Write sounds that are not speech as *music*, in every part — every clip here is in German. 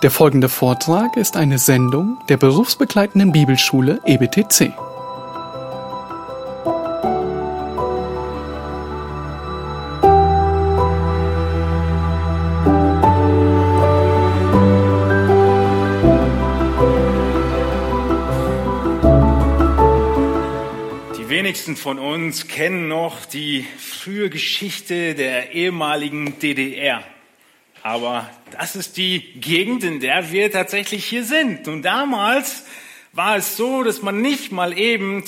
Der folgende Vortrag ist eine Sendung der berufsbegleitenden Bibelschule EBTC. Die wenigsten von uns kennen noch die frühe Geschichte der ehemaligen DDR. Aber das ist die Gegend, in der wir tatsächlich hier sind. Und damals war es so, dass man nicht mal eben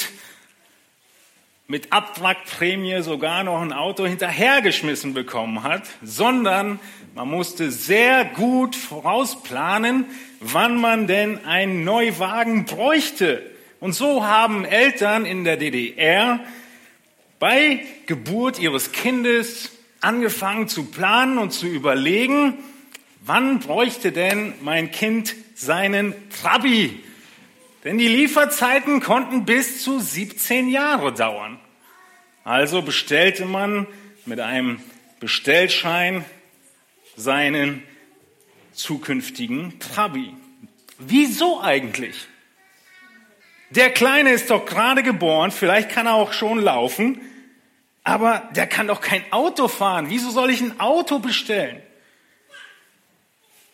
mit Abwrackprämie sogar noch ein Auto hinterhergeschmissen bekommen hat, sondern man musste sehr gut vorausplanen, wann man denn einen Neuwagen bräuchte. Und so haben Eltern in der DDR bei Geburt ihres Kindes angefangen zu planen und zu überlegen, wann bräuchte denn mein Kind seinen Trabi? Denn die Lieferzeiten konnten bis zu 17 Jahre dauern. Also bestellte man mit einem Bestellschein seinen zukünftigen Trabi. Wieso eigentlich? Der Kleine ist doch gerade geboren, vielleicht kann er auch schon laufen, aber der kann doch kein Auto fahren. Wieso soll ich ein Auto bestellen?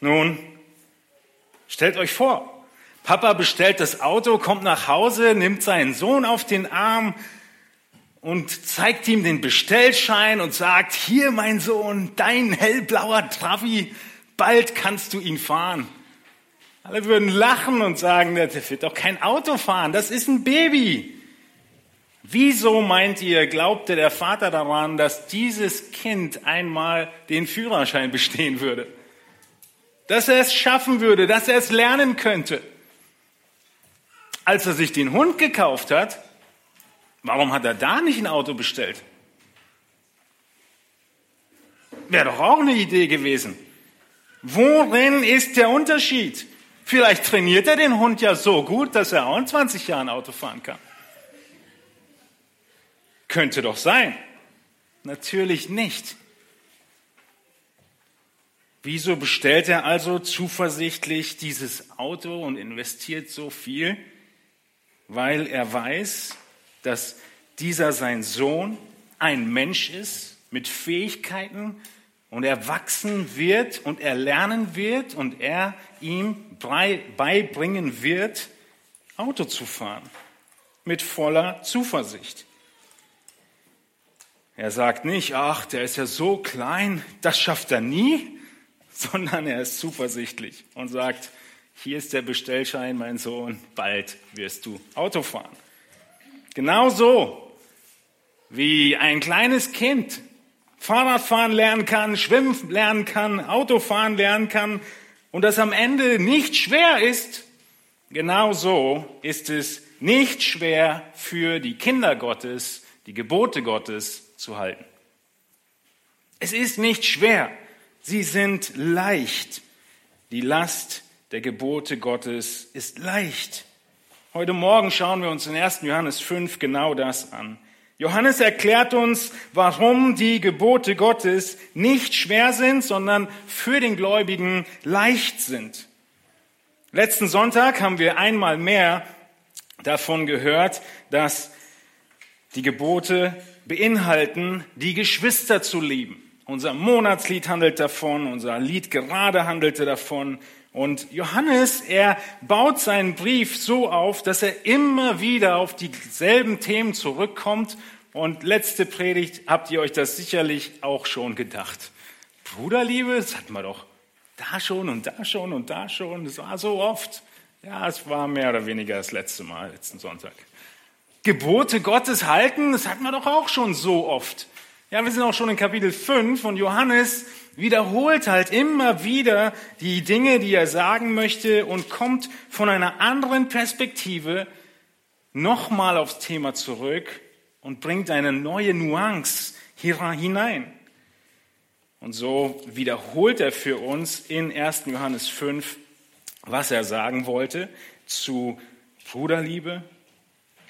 Nun, stellt euch vor, Papa bestellt das Auto, kommt nach Hause, nimmt seinen Sohn auf den Arm und zeigt ihm den Bestellschein und sagt, hier mein Sohn, dein hellblauer Travi, bald kannst du ihn fahren. Alle würden lachen und sagen, der wird doch kein Auto fahren, das ist ein Baby. Wieso meint ihr, glaubte der Vater daran, dass dieses Kind einmal den Führerschein bestehen würde? Dass er es schaffen würde, dass er es lernen könnte? Als er sich den Hund gekauft hat, warum hat er da nicht ein Auto bestellt? Wäre doch auch eine Idee gewesen. Worin ist der Unterschied? Vielleicht trainiert er den Hund ja so gut, dass er auch in 20 Jahren Auto fahren kann. Könnte doch sein. Natürlich nicht. Wieso bestellt er also zuversichtlich dieses Auto und investiert so viel? Weil er weiß, dass dieser sein Sohn ein Mensch ist mit Fähigkeiten und er wachsen wird und er lernen wird und er ihm beibringen wird, Auto zu fahren. Mit voller Zuversicht. Er sagt nicht, ach, der ist ja so klein, das schafft er nie, *laughs* sondern er ist zuversichtlich und sagt, hier ist der Bestellschein, mein Sohn, bald wirst du Auto fahren. Genauso wie ein kleines Kind Fahrradfahren lernen kann, schwimmen lernen kann, Autofahren lernen kann und das am Ende nicht schwer ist, genauso ist es nicht schwer für die Kinder Gottes, die Gebote Gottes zu halten. Es ist nicht schwer, sie sind leicht. Die Last der Gebote Gottes ist leicht. Heute Morgen schauen wir uns in 1. Johannes 5 genau das an. Johannes erklärt uns, warum die Gebote Gottes nicht schwer sind, sondern für den Gläubigen leicht sind. Letzten Sonntag haben wir einmal mehr davon gehört, dass die Gebote beinhalten, die Geschwister zu lieben. Unser Monatslied handelt davon, unser Lied gerade handelte davon. Und Johannes, er baut seinen Brief so auf, dass er immer wieder auf dieselben Themen zurückkommt. Und letzte Predigt habt ihr euch das sicherlich auch schon gedacht. Bruderliebe, das hatten wir doch da schon und da schon und da schon. Das war so oft. Ja, es war mehr oder weniger das letzte Mal, letzten Sonntag. Gebote Gottes halten, das hatten wir doch auch schon so oft. Ja, wir sind auch schon in Kapitel 5 und Johannes wiederholt halt immer wieder die Dinge, die er sagen möchte und kommt von einer anderen Perspektive nochmal aufs Thema zurück und bringt eine neue Nuance hier hinein. Und so wiederholt er für uns in 1. Johannes 5, was er sagen wollte zu Bruderliebe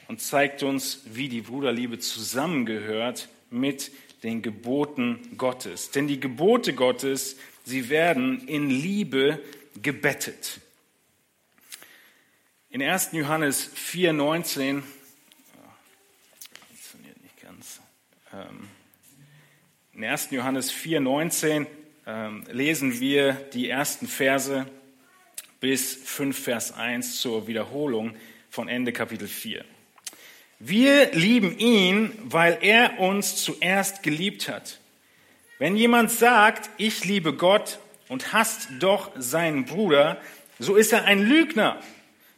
und zeigt uns, wie die Bruderliebe zusammengehört mit den Geboten Gottes. Denn die Gebote Gottes, sie werden in Liebe gebettet. In 1. Johannes 4, 19, funktioniert nicht ganz, ähm, in 1. Johannes 4, 19 ähm, lesen wir die ersten Verse bis 5 Vers 1 zur Wiederholung von Ende Kapitel 4. Wir lieben ihn, weil er uns zuerst geliebt hat. Wenn jemand sagt, ich liebe Gott und hasst doch seinen Bruder, so ist er ein Lügner.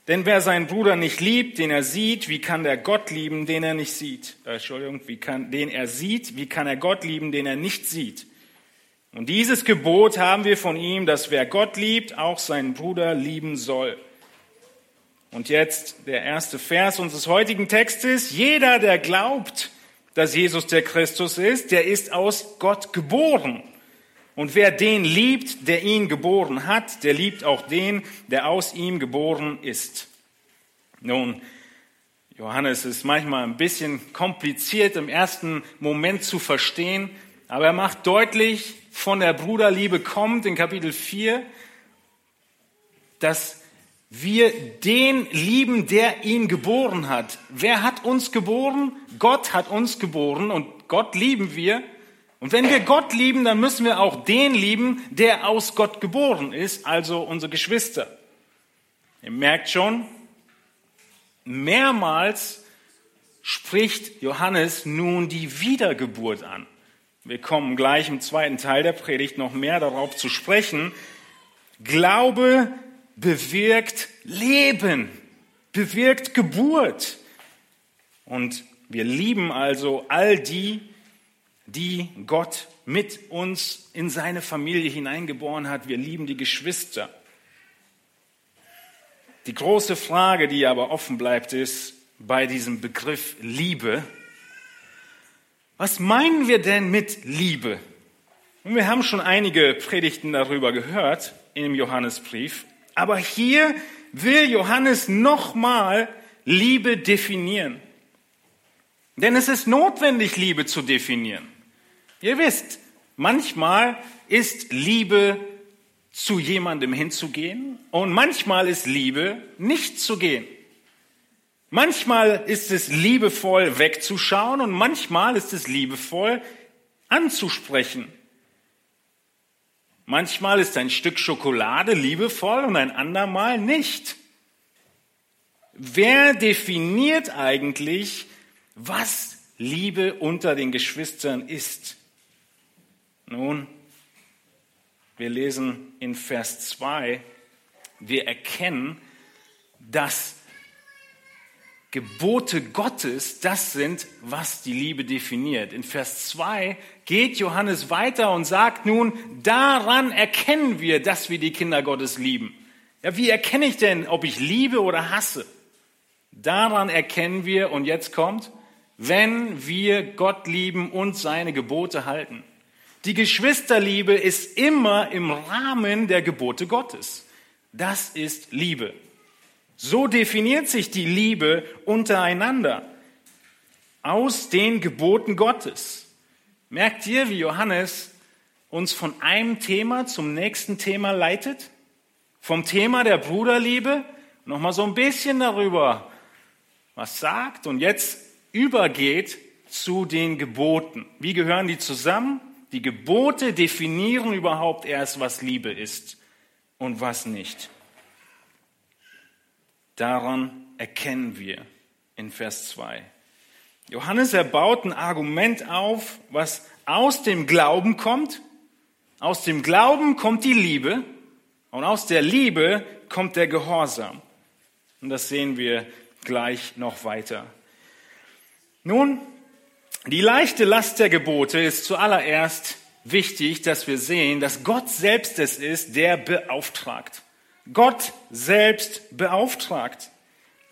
Denn wer seinen Bruder nicht liebt, den er sieht, wie kann der Gott lieben, den er nicht sieht? Äh, Entschuldigung, wie kann, den er sieht, wie kann er Gott lieben, den er nicht sieht? Und dieses Gebot haben wir von ihm, dass wer Gott liebt, auch seinen Bruder lieben soll. Und jetzt der erste Vers unseres heutigen Textes. Jeder, der glaubt, dass Jesus der Christus ist, der ist aus Gott geboren. Und wer den liebt, der ihn geboren hat, der liebt auch den, der aus ihm geboren ist. Nun, Johannes ist manchmal ein bisschen kompliziert im ersten Moment zu verstehen, aber er macht deutlich, von der Bruderliebe kommt in Kapitel 4, dass wir den lieben, der ihn geboren hat. Wer hat uns geboren? Gott hat uns geboren und Gott lieben wir. Und wenn wir Gott lieben, dann müssen wir auch den lieben, der aus Gott geboren ist, also unsere Geschwister. Ihr merkt schon, mehrmals spricht Johannes nun die Wiedergeburt an. Wir kommen gleich im zweiten Teil der Predigt noch mehr darauf zu sprechen. Glaube bewirkt Leben, bewirkt Geburt. Und wir lieben also all die, die Gott mit uns in seine Familie hineingeboren hat. Wir lieben die Geschwister. Die große Frage, die aber offen bleibt, ist bei diesem Begriff Liebe, was meinen wir denn mit Liebe? Und wir haben schon einige Predigten darüber gehört im Johannesbrief. Aber hier will Johannes nochmal Liebe definieren. Denn es ist notwendig, Liebe zu definieren. Ihr wisst, manchmal ist Liebe zu jemandem hinzugehen und manchmal ist Liebe nicht zu gehen. Manchmal ist es liebevoll wegzuschauen und manchmal ist es liebevoll anzusprechen. Manchmal ist ein Stück Schokolade liebevoll und ein andermal nicht. Wer definiert eigentlich, was Liebe unter den Geschwistern ist? Nun, wir lesen in Vers 2, wir erkennen, dass Gebote Gottes das sind, was die Liebe definiert. In Vers 2 geht Johannes weiter und sagt nun, daran erkennen wir, dass wir die Kinder Gottes lieben. Ja, wie erkenne ich denn, ob ich liebe oder hasse? Daran erkennen wir, und jetzt kommt, wenn wir Gott lieben und seine Gebote halten. Die Geschwisterliebe ist immer im Rahmen der Gebote Gottes. Das ist Liebe. So definiert sich die Liebe untereinander aus den Geboten Gottes. Merkt ihr, wie Johannes uns von einem Thema zum nächsten Thema leitet? Vom Thema der Bruderliebe nochmal so ein bisschen darüber was sagt und jetzt übergeht zu den Geboten. Wie gehören die zusammen? Die Gebote definieren überhaupt erst, was Liebe ist und was nicht. Daran erkennen wir in Vers 2. Johannes erbaut ein Argument auf, was aus dem Glauben kommt. Aus dem Glauben kommt die Liebe und aus der Liebe kommt der Gehorsam. Und das sehen wir gleich noch weiter. Nun, die leichte Last der Gebote ist zuallererst wichtig, dass wir sehen, dass Gott selbst es ist, der beauftragt. Gott selbst beauftragt.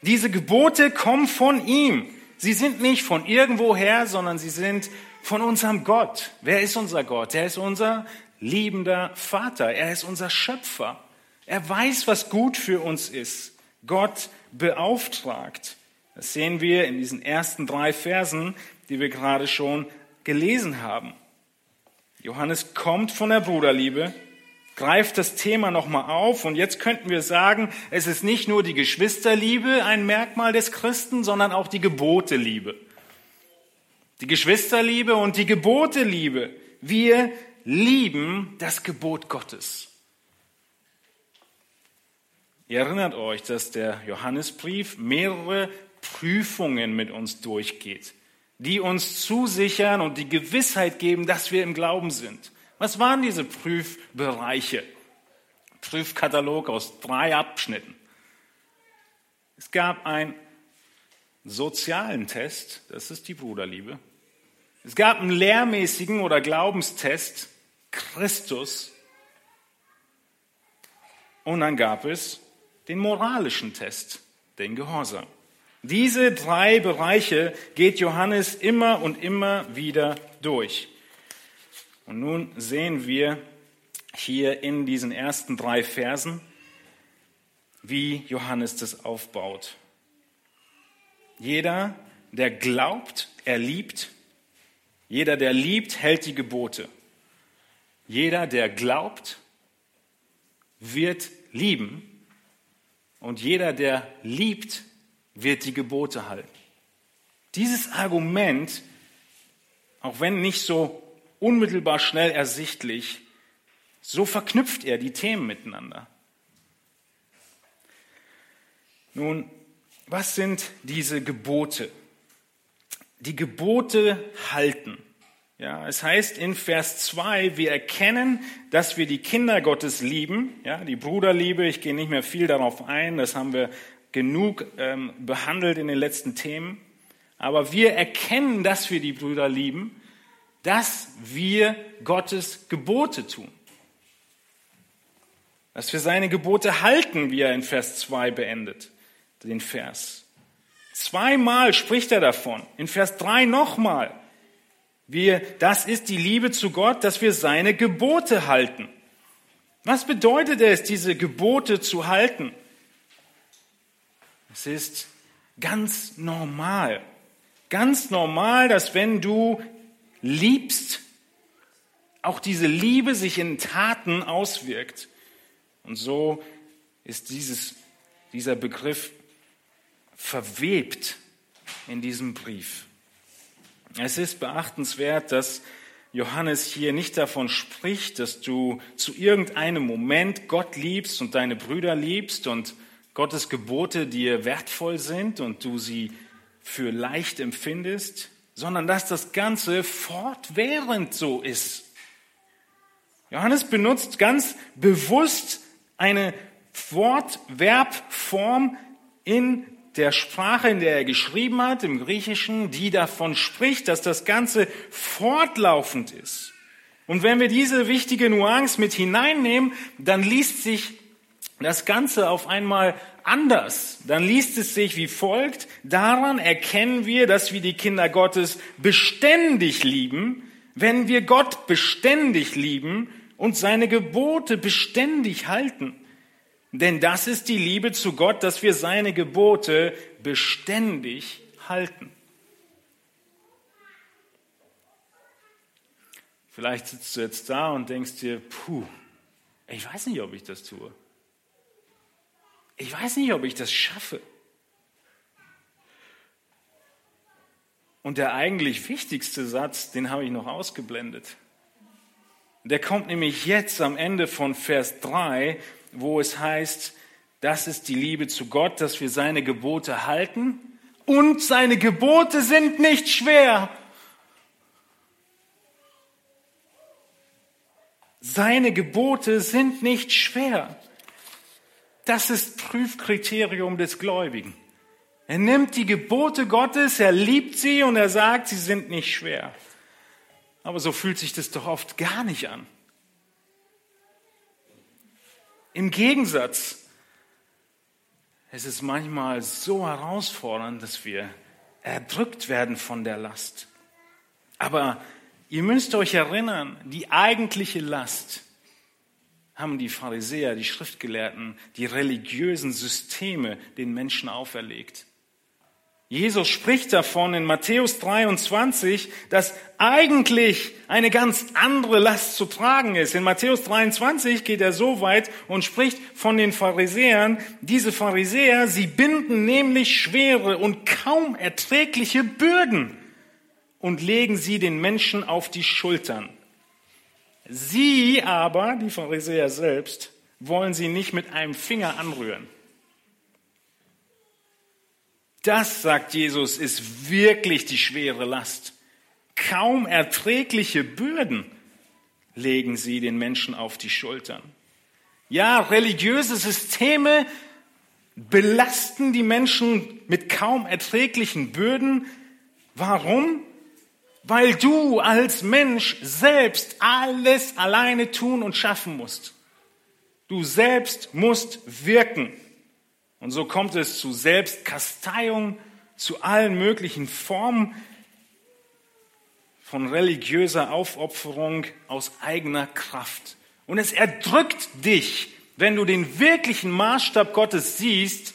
Diese Gebote kommen von ihm. Sie sind nicht von irgendwoher, sondern sie sind von unserem Gott. Wer ist unser Gott? Er ist unser liebender Vater. Er ist unser Schöpfer. Er weiß, was gut für uns ist. Gott beauftragt. Das sehen wir in diesen ersten drei Versen, die wir gerade schon gelesen haben. Johannes kommt von der Bruderliebe greift das Thema nochmal auf und jetzt könnten wir sagen, es ist nicht nur die Geschwisterliebe ein Merkmal des Christen, sondern auch die Geboteliebe. Die Geschwisterliebe und die Geboteliebe. Wir lieben das Gebot Gottes. Ihr erinnert euch, dass der Johannesbrief mehrere Prüfungen mit uns durchgeht, die uns zusichern und die Gewissheit geben, dass wir im Glauben sind. Was waren diese Prüfbereiche? Prüfkatalog aus drei Abschnitten. Es gab einen sozialen Test, das ist die Bruderliebe. Es gab einen lehrmäßigen oder Glaubenstest, Christus. Und dann gab es den moralischen Test, den Gehorsam. Diese drei Bereiche geht Johannes immer und immer wieder durch. Und nun sehen wir hier in diesen ersten drei Versen, wie Johannes das aufbaut. Jeder, der glaubt, er liebt. Jeder, der liebt, hält die Gebote. Jeder, der glaubt, wird lieben. Und jeder, der liebt, wird die Gebote halten. Dieses Argument, auch wenn nicht so unmittelbar schnell ersichtlich. So verknüpft er die Themen miteinander. Nun, was sind diese Gebote? Die Gebote halten. Ja, es heißt in Vers 2, wir erkennen, dass wir die Kinder Gottes lieben. Ja, die Bruderliebe, ich gehe nicht mehr viel darauf ein, das haben wir genug ähm, behandelt in den letzten Themen. Aber wir erkennen, dass wir die Brüder lieben, dass wir Gottes Gebote tun. Dass wir seine Gebote halten, wie er in Vers 2 beendet, den Vers. Zweimal spricht er davon. In Vers 3 nochmal. Wir, das ist die Liebe zu Gott, dass wir seine Gebote halten. Was bedeutet es, diese Gebote zu halten? Es ist ganz normal. Ganz normal, dass wenn du liebst, auch diese Liebe sich in Taten auswirkt. Und so ist dieses, dieser Begriff verwebt in diesem Brief. Es ist beachtenswert, dass Johannes hier nicht davon spricht, dass du zu irgendeinem Moment Gott liebst und deine Brüder liebst und Gottes Gebote dir wertvoll sind und du sie für leicht empfindest sondern dass das Ganze fortwährend so ist. Johannes benutzt ganz bewusst eine Wortverbform in der Sprache, in der er geschrieben hat, im Griechischen, die davon spricht, dass das Ganze fortlaufend ist. Und wenn wir diese wichtige Nuance mit hineinnehmen, dann liest sich das Ganze auf einmal anders. Dann liest es sich wie folgt. Daran erkennen wir, dass wir die Kinder Gottes beständig lieben, wenn wir Gott beständig lieben und seine Gebote beständig halten. Denn das ist die Liebe zu Gott, dass wir seine Gebote beständig halten. Vielleicht sitzt du jetzt da und denkst dir, puh, ich weiß nicht, ob ich das tue ich weiß nicht, ob ich das schaffe. Und der eigentlich wichtigste Satz, den habe ich noch ausgeblendet. Der kommt nämlich jetzt am Ende von Vers 3, wo es heißt, das ist die Liebe zu Gott, dass wir seine Gebote halten und seine Gebote sind nicht schwer. Seine Gebote sind nicht schwer. Das ist Prüfkriterium des Gläubigen. Er nimmt die Gebote Gottes, er liebt sie und er sagt, sie sind nicht schwer. Aber so fühlt sich das doch oft gar nicht an. Im Gegensatz, es ist manchmal so herausfordernd, dass wir erdrückt werden von der Last. Aber ihr müsst euch erinnern, die eigentliche Last haben die Pharisäer, die Schriftgelehrten, die religiösen Systeme den Menschen auferlegt. Jesus spricht davon in Matthäus 23, dass eigentlich eine ganz andere Last zu tragen ist. In Matthäus 23 geht er so weit und spricht von den Pharisäern. Diese Pharisäer, sie binden nämlich schwere und kaum erträgliche Bürden und legen sie den Menschen auf die Schultern. Sie aber, die Pharisäer selbst, wollen sie nicht mit einem Finger anrühren. Das, sagt Jesus, ist wirklich die schwere Last. Kaum erträgliche Bürden legen sie den Menschen auf die Schultern. Ja, religiöse Systeme belasten die Menschen mit kaum erträglichen Bürden. Warum? Weil du als Mensch selbst alles alleine tun und schaffen musst. Du selbst musst wirken. Und so kommt es zu Selbstkasteiung, zu allen möglichen Formen von religiöser Aufopferung aus eigener Kraft. Und es erdrückt dich, wenn du den wirklichen Maßstab Gottes siehst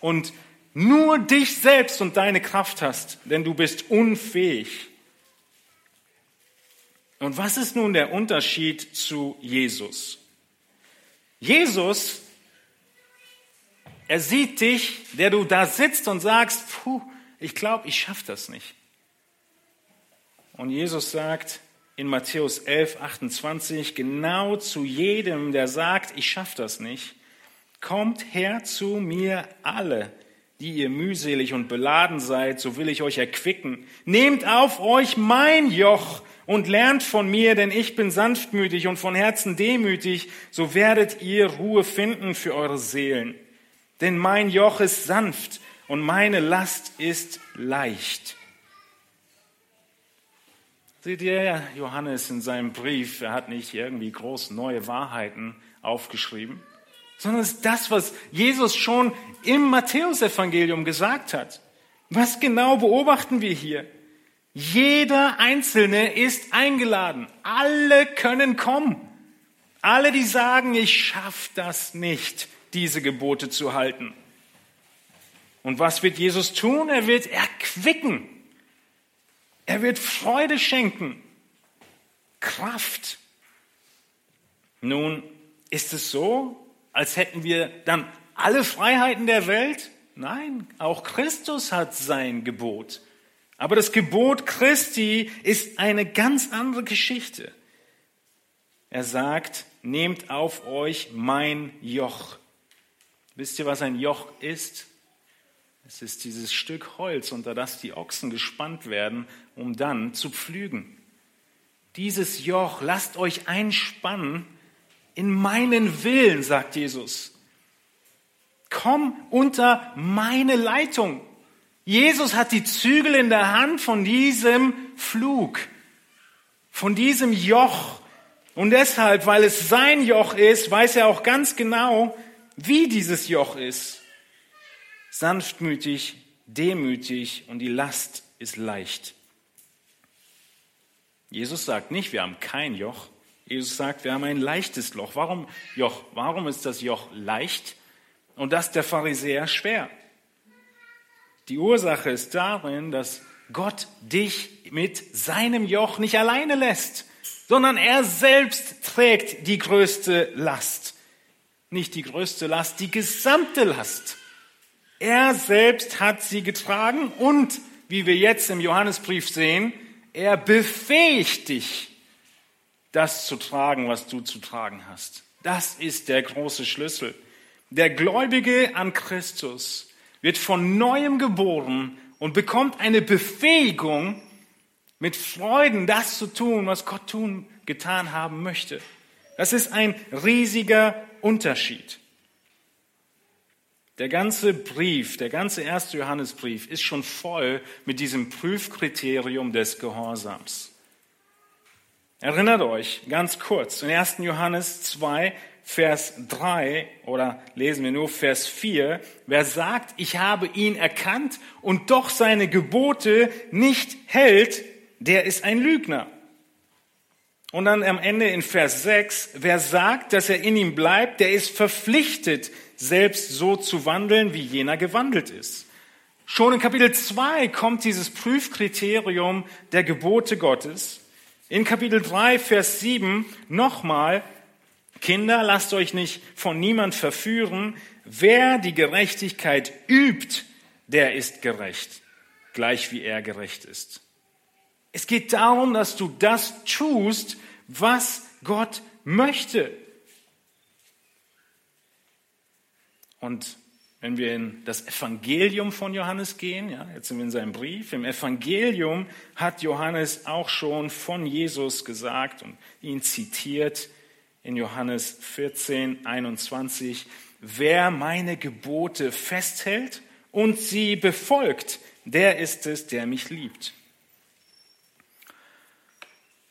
und nur dich selbst und deine Kraft hast, denn du bist unfähig. Und was ist nun der Unterschied zu Jesus? Jesus er sieht dich, der du da sitzt und sagst, puh, ich glaube, ich schaffe das nicht. Und Jesus sagt in Matthäus 11, 28, genau zu jedem, der sagt, ich schaffe das nicht, kommt her zu mir alle, die ihr mühselig und beladen seid, so will ich euch erquicken. Nehmt auf euch mein Joch und lernt von mir, denn ich bin sanftmütig und von Herzen demütig, so werdet ihr Ruhe finden für eure Seelen denn mein Joch ist sanft und meine Last ist leicht. Seht ihr, Johannes in seinem Brief, er hat nicht irgendwie groß neue Wahrheiten aufgeschrieben, sondern es ist das, was Jesus schon im Matthäusevangelium gesagt hat. Was genau beobachten wir hier? Jeder Einzelne ist eingeladen. Alle können kommen. Alle, die sagen, ich schaff das nicht, diese Gebote zu halten. Und was wird Jesus tun? Er wird erquicken. Er wird Freude schenken. Kraft. Nun, ist es so, als hätten wir dann alle Freiheiten der Welt? Nein, auch Christus hat sein Gebot. Aber das Gebot Christi ist eine ganz andere Geschichte. Er sagt, nehmt auf euch mein Joch. Wisst ihr, was ein Joch ist? Es ist dieses Stück Holz, unter das die Ochsen gespannt werden, um dann zu pflügen. Dieses Joch, lasst euch einspannen in meinen Willen, sagt Jesus. Komm unter meine Leitung. Jesus hat die Zügel in der Hand von diesem Flug, von diesem Joch. Und deshalb, weil es sein Joch ist, weiß er auch ganz genau, wie dieses Joch ist. Sanftmütig, demütig und die Last ist leicht. Jesus sagt nicht, wir haben kein Joch. Jesus sagt, wir haben ein leichtes Loch. Warum Joch? Warum ist das Joch leicht und das der Pharisäer schwer? Die Ursache ist darin, dass Gott dich mit seinem Joch nicht alleine lässt, sondern er selbst trägt die größte Last nicht die größte Last, die gesamte Last. Er selbst hat sie getragen und, wie wir jetzt im Johannesbrief sehen, er befähigt dich, das zu tragen, was du zu tragen hast. Das ist der große Schlüssel. Der Gläubige an Christus wird von neuem geboren und bekommt eine Befähigung, mit Freuden das zu tun, was Gott tun, getan haben möchte. Das ist ein riesiger Unterschied. Der ganze Brief, der ganze erste Johannesbrief ist schon voll mit diesem Prüfkriterium des Gehorsams. Erinnert euch ganz kurz, in 1. Johannes 2, Vers 3 oder lesen wir nur Vers 4, wer sagt, ich habe ihn erkannt und doch seine Gebote nicht hält, der ist ein Lügner. Und dann am Ende in Vers 6, wer sagt, dass er in ihm bleibt, der ist verpflichtet, selbst so zu wandeln, wie jener gewandelt ist. Schon in Kapitel 2 kommt dieses Prüfkriterium der Gebote Gottes. In Kapitel 3, Vers 7 nochmal, Kinder, lasst euch nicht von niemand verführen. Wer die Gerechtigkeit übt, der ist gerecht, gleich wie er gerecht ist. Es geht darum, dass du das tust, was Gott möchte. Und wenn wir in das Evangelium von Johannes gehen, ja, jetzt sind wir in seinem Brief, im Evangelium hat Johannes auch schon von Jesus gesagt und ihn zitiert in Johannes 14, 21, wer meine Gebote festhält und sie befolgt, der ist es, der mich liebt.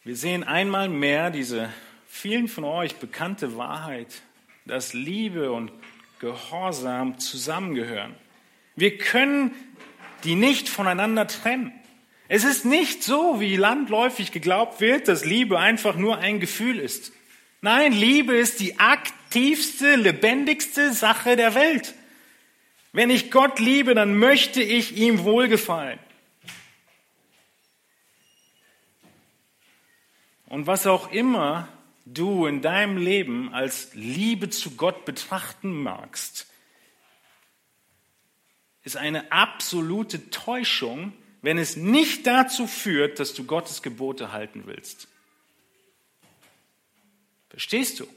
Wir sehen einmal mehr diese vielen von euch bekannte Wahrheit, dass Liebe und Gehorsam zusammengehören. Wir können die nicht voneinander trennen. Es ist nicht so, wie landläufig geglaubt wird, dass Liebe einfach nur ein Gefühl ist. Nein, Liebe ist die aktivste, lebendigste Sache der Welt. Wenn ich Gott liebe, dann möchte ich ihm wohlgefallen. Und was auch immer du in deinem Leben als Liebe zu Gott betrachten magst, ist eine absolute Täuschung, wenn es nicht dazu führt, dass du Gottes Gebote halten willst. Verstehst du?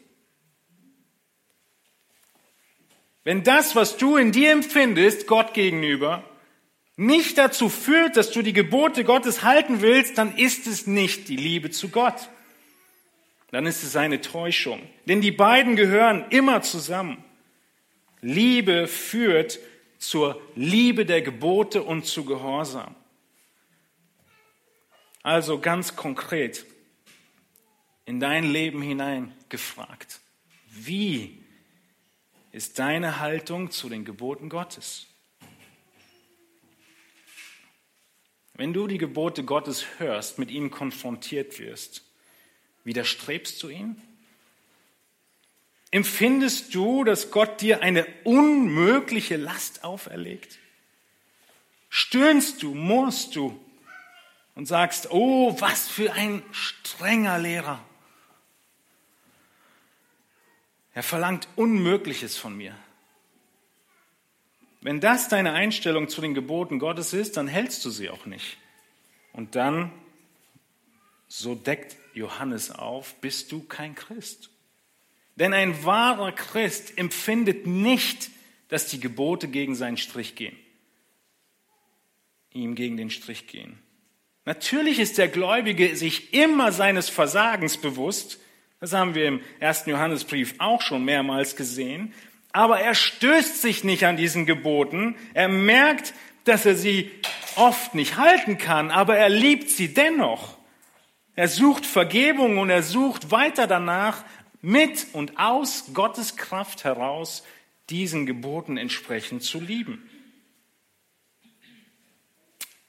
Wenn das, was du in dir empfindest, Gott gegenüber, nicht dazu führt, dass du die Gebote Gottes halten willst, dann ist es nicht die Liebe zu Gott dann ist es eine Täuschung. Denn die beiden gehören immer zusammen. Liebe führt zur Liebe der Gebote und zu Gehorsam. Also ganz konkret in dein Leben hinein gefragt. Wie ist deine Haltung zu den Geboten Gottes? Wenn du die Gebote Gottes hörst, mit ihnen konfrontiert wirst, Widerstrebst du ihn? Empfindest du, dass Gott dir eine unmögliche Last auferlegt? Stöhnst du, murrst du und sagst, oh, was für ein strenger Lehrer. Er verlangt Unmögliches von mir. Wenn das deine Einstellung zu den Geboten Gottes ist, dann hältst du sie auch nicht. Und dann, so deckt Johannes auf, bist du kein Christ. Denn ein wahrer Christ empfindet nicht, dass die Gebote gegen seinen Strich gehen. Ihm gegen den Strich gehen. Natürlich ist der Gläubige sich immer seines Versagens bewusst. Das haben wir im ersten Johannesbrief auch schon mehrmals gesehen. Aber er stößt sich nicht an diesen Geboten. Er merkt, dass er sie oft nicht halten kann, aber er liebt sie dennoch. Er sucht Vergebung und er sucht weiter danach, mit und aus Gottes Kraft heraus diesen Geboten entsprechend zu lieben.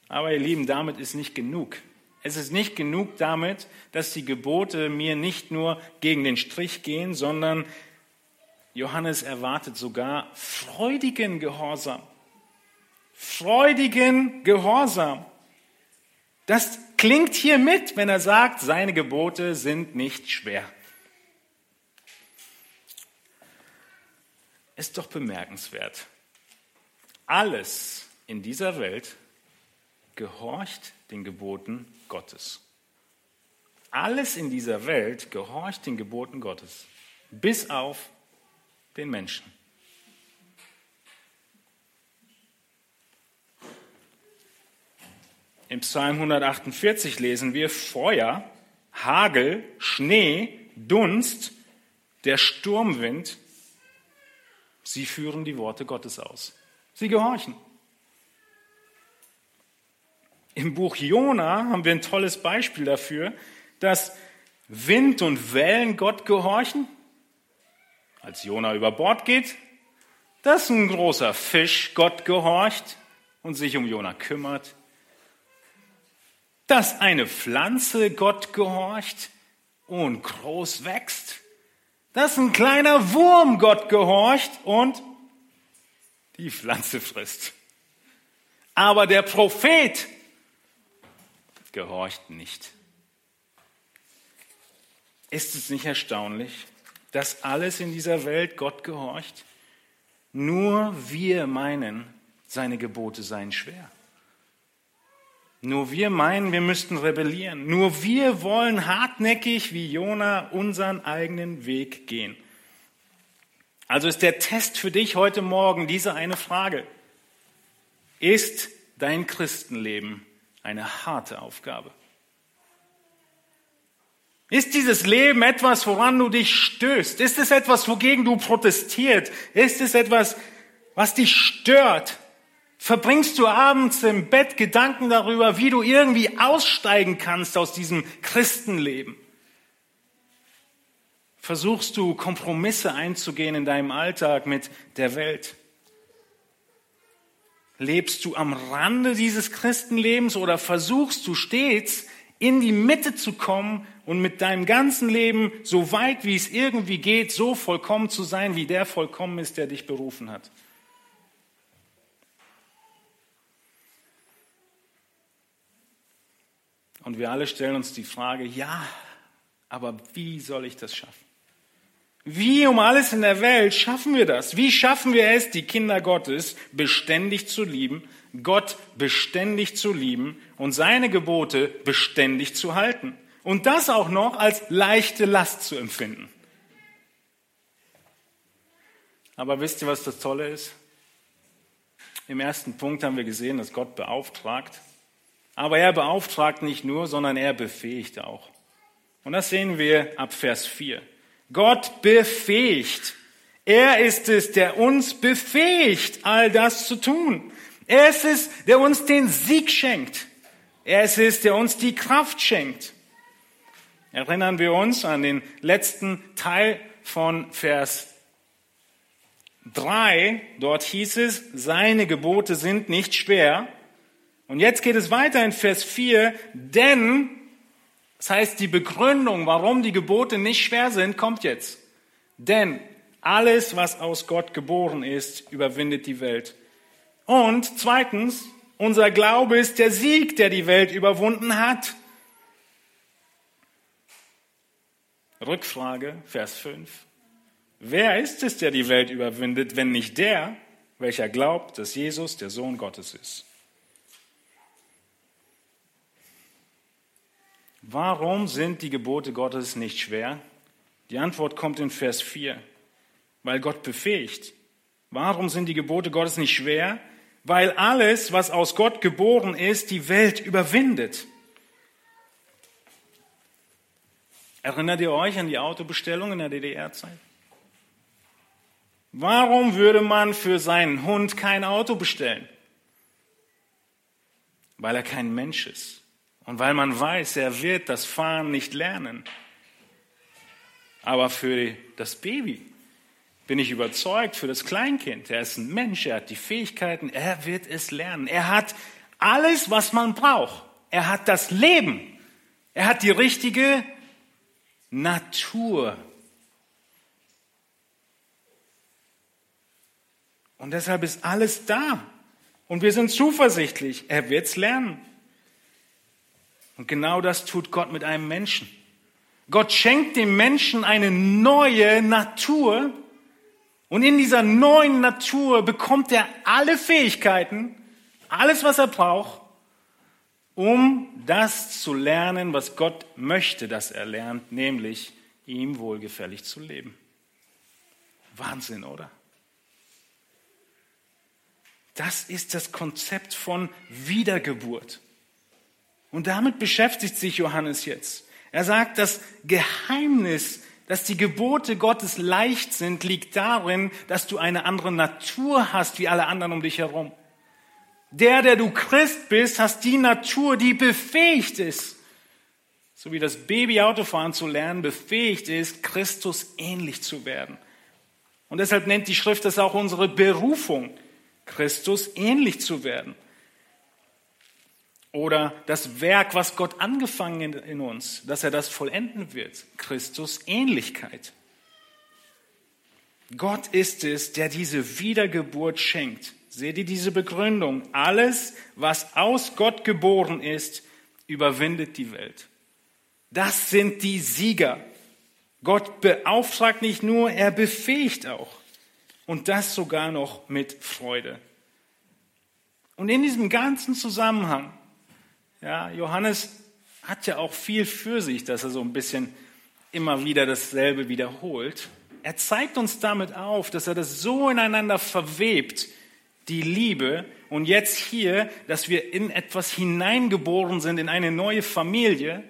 Aber ihr Lieben, damit ist nicht genug. Es ist nicht genug damit, dass die Gebote mir nicht nur gegen den Strich gehen, sondern Johannes erwartet sogar freudigen Gehorsam. Freudigen Gehorsam. Das klingt hier mit, wenn er sagt, seine Gebote sind nicht schwer. Ist doch bemerkenswert. Alles in dieser Welt gehorcht den Geboten Gottes. Alles in dieser Welt gehorcht den Geboten Gottes, bis auf den Menschen. Im Psalm 148 lesen wir Feuer, Hagel, Schnee, Dunst, der Sturmwind. Sie führen die Worte Gottes aus. Sie gehorchen. Im Buch Jona haben wir ein tolles Beispiel dafür, dass Wind und Wellen Gott gehorchen. Als Jona über Bord geht, dass ein großer Fisch Gott gehorcht und sich um Jona kümmert dass eine Pflanze Gott gehorcht und groß wächst, dass ein kleiner Wurm Gott gehorcht und die Pflanze frisst. Aber der Prophet gehorcht nicht. Ist es nicht erstaunlich, dass alles in dieser Welt Gott gehorcht? Nur wir meinen, seine Gebote seien schwer. Nur wir meinen, wir müssten rebellieren. Nur wir wollen hartnäckig wie Jona unseren eigenen Weg gehen. Also ist der Test für dich heute Morgen diese eine Frage. Ist dein Christenleben eine harte Aufgabe? Ist dieses Leben etwas, woran du dich stößt? Ist es etwas, wogegen du protestiert? Ist es etwas, was dich stört? Verbringst du abends im Bett Gedanken darüber, wie du irgendwie aussteigen kannst aus diesem Christenleben? Versuchst du Kompromisse einzugehen in deinem Alltag mit der Welt? Lebst du am Rande dieses Christenlebens oder versuchst du stets in die Mitte zu kommen und mit deinem ganzen Leben, so weit wie es irgendwie geht, so vollkommen zu sein, wie der vollkommen ist, der dich berufen hat. Und wir alle stellen uns die Frage, ja, aber wie soll ich das schaffen? Wie um alles in der Welt schaffen wir das? Wie schaffen wir es, die Kinder Gottes beständig zu lieben, Gott beständig zu lieben und seine Gebote beständig zu halten? Und das auch noch als leichte Last zu empfinden. Aber wisst ihr, was das Tolle ist? Im ersten Punkt haben wir gesehen, dass Gott beauftragt. Aber er beauftragt nicht nur, sondern er befähigt auch. Und das sehen wir ab Vers 4. Gott befähigt. Er ist es, der uns befähigt, all das zu tun. Er ist es, der uns den Sieg schenkt. Er ist es, der uns die Kraft schenkt. Erinnern wir uns an den letzten Teil von Vers 3. Dort hieß es, seine Gebote sind nicht schwer. Und jetzt geht es weiter in Vers 4, denn, das heißt die Begründung, warum die Gebote nicht schwer sind, kommt jetzt. Denn alles, was aus Gott geboren ist, überwindet die Welt. Und zweitens, unser Glaube ist der Sieg, der die Welt überwunden hat. Rückfrage, Vers 5. Wer ist es, der die Welt überwindet, wenn nicht der, welcher glaubt, dass Jesus der Sohn Gottes ist? Warum sind die Gebote Gottes nicht schwer? Die Antwort kommt in Vers 4. Weil Gott befähigt. Warum sind die Gebote Gottes nicht schwer? Weil alles, was aus Gott geboren ist, die Welt überwindet. Erinnert ihr euch an die Autobestellung in der DDR-Zeit? Warum würde man für seinen Hund kein Auto bestellen? Weil er kein Mensch ist. Und weil man weiß, er wird das Fahren nicht lernen. Aber für das Baby bin ich überzeugt, für das Kleinkind, er ist ein Mensch, er hat die Fähigkeiten, er wird es lernen. Er hat alles, was man braucht. Er hat das Leben. Er hat die richtige Natur. Und deshalb ist alles da. Und wir sind zuversichtlich, er wird's lernen. Und genau das tut Gott mit einem Menschen. Gott schenkt dem Menschen eine neue Natur. Und in dieser neuen Natur bekommt er alle Fähigkeiten, alles, was er braucht, um das zu lernen, was Gott möchte, dass er lernt, nämlich ihm wohlgefällig zu leben. Wahnsinn, oder? Das ist das Konzept von Wiedergeburt. Und damit beschäftigt sich Johannes jetzt. Er sagt, das Geheimnis, dass die Gebote Gottes leicht sind, liegt darin, dass du eine andere Natur hast wie alle anderen um dich herum. Der, der du Christ bist, hast die Natur, die befähigt ist, so wie das Baby Autofahren zu lernen befähigt ist, Christus ähnlich zu werden. Und deshalb nennt die Schrift das auch unsere Berufung, Christus ähnlich zu werden. Oder das Werk, was Gott angefangen in uns, dass er das vollenden wird, Christus Ähnlichkeit. Gott ist es, der diese Wiedergeburt schenkt. Seht ihr diese Begründung? Alles, was aus Gott geboren ist, überwindet die Welt. Das sind die Sieger. Gott beauftragt nicht nur, er befähigt auch. Und das sogar noch mit Freude. Und in diesem ganzen Zusammenhang, ja, Johannes hat ja auch viel für sich, dass er so ein bisschen immer wieder dasselbe wiederholt. Er zeigt uns damit auf, dass er das so ineinander verwebt, die Liebe und jetzt hier, dass wir in etwas hineingeboren sind, in eine neue Familie,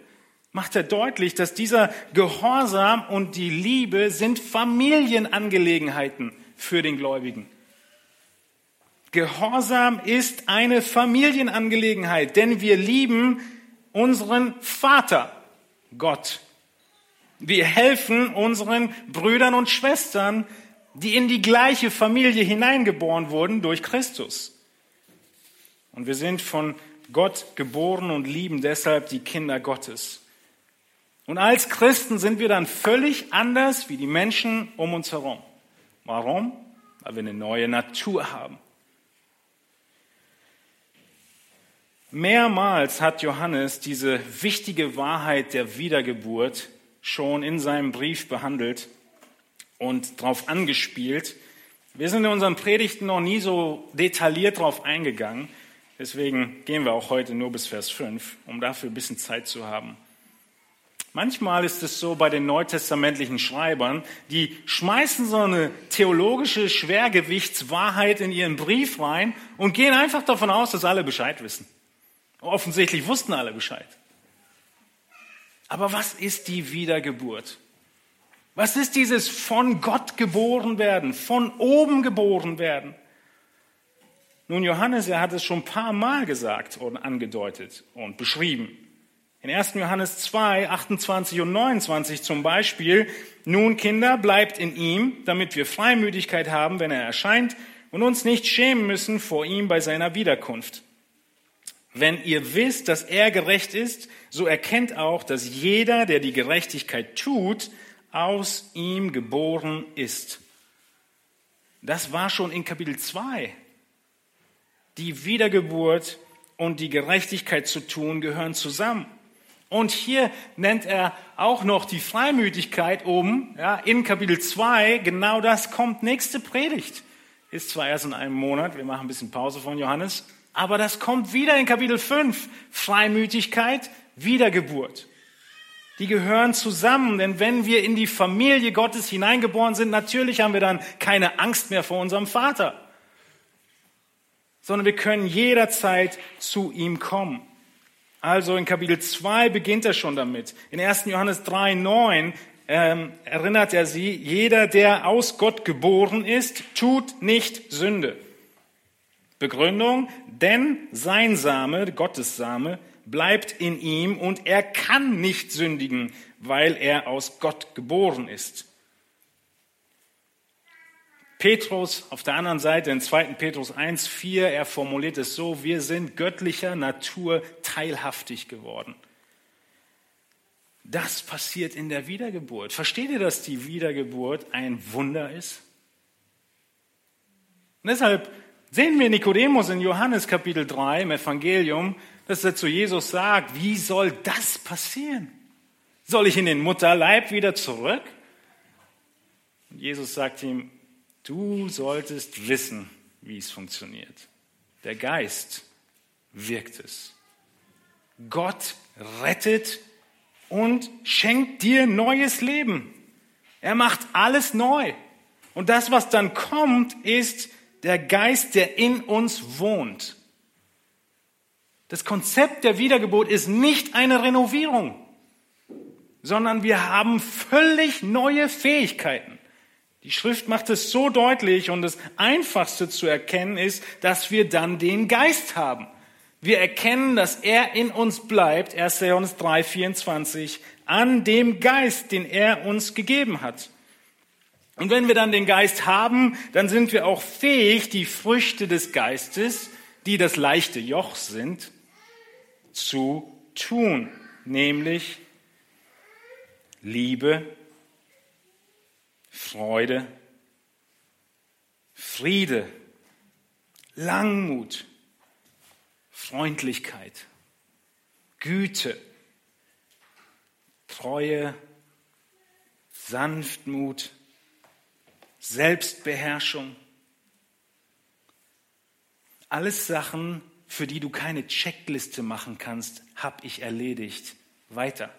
macht er deutlich, dass dieser Gehorsam und die Liebe sind Familienangelegenheiten für den Gläubigen. Gehorsam ist eine Familienangelegenheit, denn wir lieben unseren Vater, Gott. Wir helfen unseren Brüdern und Schwestern, die in die gleiche Familie hineingeboren wurden durch Christus. Und wir sind von Gott geboren und lieben deshalb die Kinder Gottes. Und als Christen sind wir dann völlig anders wie die Menschen um uns herum. Warum? Weil wir eine neue Natur haben. Mehrmals hat Johannes diese wichtige Wahrheit der Wiedergeburt schon in seinem Brief behandelt und darauf angespielt. Wir sind in unseren Predigten noch nie so detailliert darauf eingegangen. Deswegen gehen wir auch heute nur bis Vers 5, um dafür ein bisschen Zeit zu haben. Manchmal ist es so bei den neutestamentlichen Schreibern, die schmeißen so eine theologische Schwergewichtswahrheit in ihren Brief rein und gehen einfach davon aus, dass alle Bescheid wissen. Offensichtlich wussten alle Bescheid. Aber was ist die Wiedergeburt? Was ist dieses von Gott geboren werden, von oben geboren werden? Nun, Johannes, er hat es schon ein paar Mal gesagt und angedeutet und beschrieben. In 1. Johannes 2, 28 und 29 zum Beispiel, nun Kinder, bleibt in ihm, damit wir Freimütigkeit haben, wenn er erscheint und uns nicht schämen müssen vor ihm bei seiner Wiederkunft. Wenn ihr wisst, dass er gerecht ist, so erkennt auch, dass jeder, der die Gerechtigkeit tut, aus ihm geboren ist. Das war schon in Kapitel 2. Die Wiedergeburt und die Gerechtigkeit zu tun gehören zusammen. Und hier nennt er auch noch die Freimütigkeit oben, ja, in Kapitel 2. Genau das kommt nächste Predigt. Ist zwar erst in einem Monat, wir machen ein bisschen Pause von Johannes, aber das kommt wieder in Kapitel 5. Freimütigkeit, Wiedergeburt. Die gehören zusammen, denn wenn wir in die Familie Gottes hineingeboren sind, natürlich haben wir dann keine Angst mehr vor unserem Vater, sondern wir können jederzeit zu ihm kommen. Also in Kapitel 2 beginnt er schon damit. In 1. Johannes 3, 9 ähm, erinnert er sie, jeder, der aus Gott geboren ist, tut nicht Sünde. Begründung, denn sein Same, Gottes Same, bleibt in ihm und er kann nicht sündigen, weil er aus Gott geboren ist. Petrus auf der anderen Seite in 2. Petrus 1, 4, er formuliert es so, wir sind göttlicher Natur teilhaftig geworden. Das passiert in der Wiedergeburt. Versteht ihr, dass die Wiedergeburt ein Wunder ist? Und deshalb sehen wir Nikodemus in Johannes Kapitel 3 im Evangelium, dass er zu Jesus sagt, wie soll das passieren? Soll ich in den Mutterleib wieder zurück? Und Jesus sagt ihm, du solltest wissen, wie es funktioniert. Der Geist wirkt es. Gott rettet und schenkt dir neues Leben. Er macht alles neu. Und das, was dann kommt, ist der Geist, der in uns wohnt. Das Konzept der Wiedergeburt ist nicht eine Renovierung, sondern wir haben völlig neue Fähigkeiten. Die Schrift macht es so deutlich und das Einfachste zu erkennen ist, dass wir dann den Geist haben. Wir erkennen, dass er in uns bleibt, 1. Johannes 3, 24, an dem Geist, den er uns gegeben hat. Und wenn wir dann den Geist haben, dann sind wir auch fähig, die Früchte des Geistes, die das leichte Joch sind, zu tun, nämlich Liebe, Freude, Friede, Langmut, Freundlichkeit, Güte, Treue, Sanftmut, Selbstbeherrschung. Alles Sachen, für die du keine Checkliste machen kannst, habe ich erledigt. Weiter.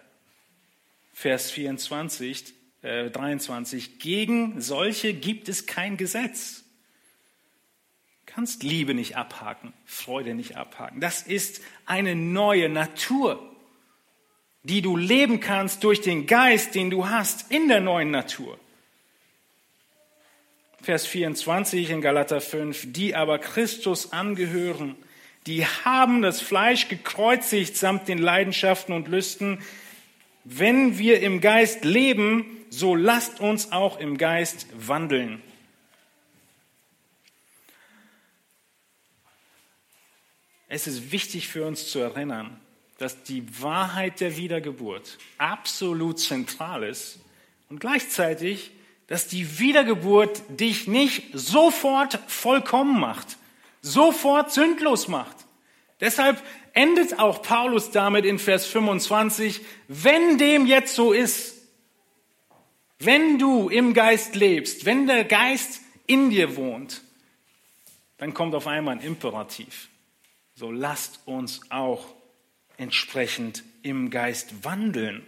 Vers 24, äh, 23. Gegen solche gibt es kein Gesetz. Du kannst Liebe nicht abhaken, Freude nicht abhaken. Das ist eine neue Natur, die du leben kannst durch den Geist, den du hast in der neuen Natur. Vers 24 in Galater 5, die aber Christus angehören, die haben das Fleisch gekreuzigt samt den Leidenschaften und Lüsten. Wenn wir im Geist leben, so lasst uns auch im Geist wandeln. Es ist wichtig für uns zu erinnern, dass die Wahrheit der Wiedergeburt absolut zentral ist und gleichzeitig dass die Wiedergeburt dich nicht sofort vollkommen macht, sofort sündlos macht. Deshalb endet auch Paulus damit in Vers 25, wenn dem jetzt so ist, wenn du im Geist lebst, wenn der Geist in dir wohnt, dann kommt auf einmal ein Imperativ. So lasst uns auch entsprechend im Geist wandeln.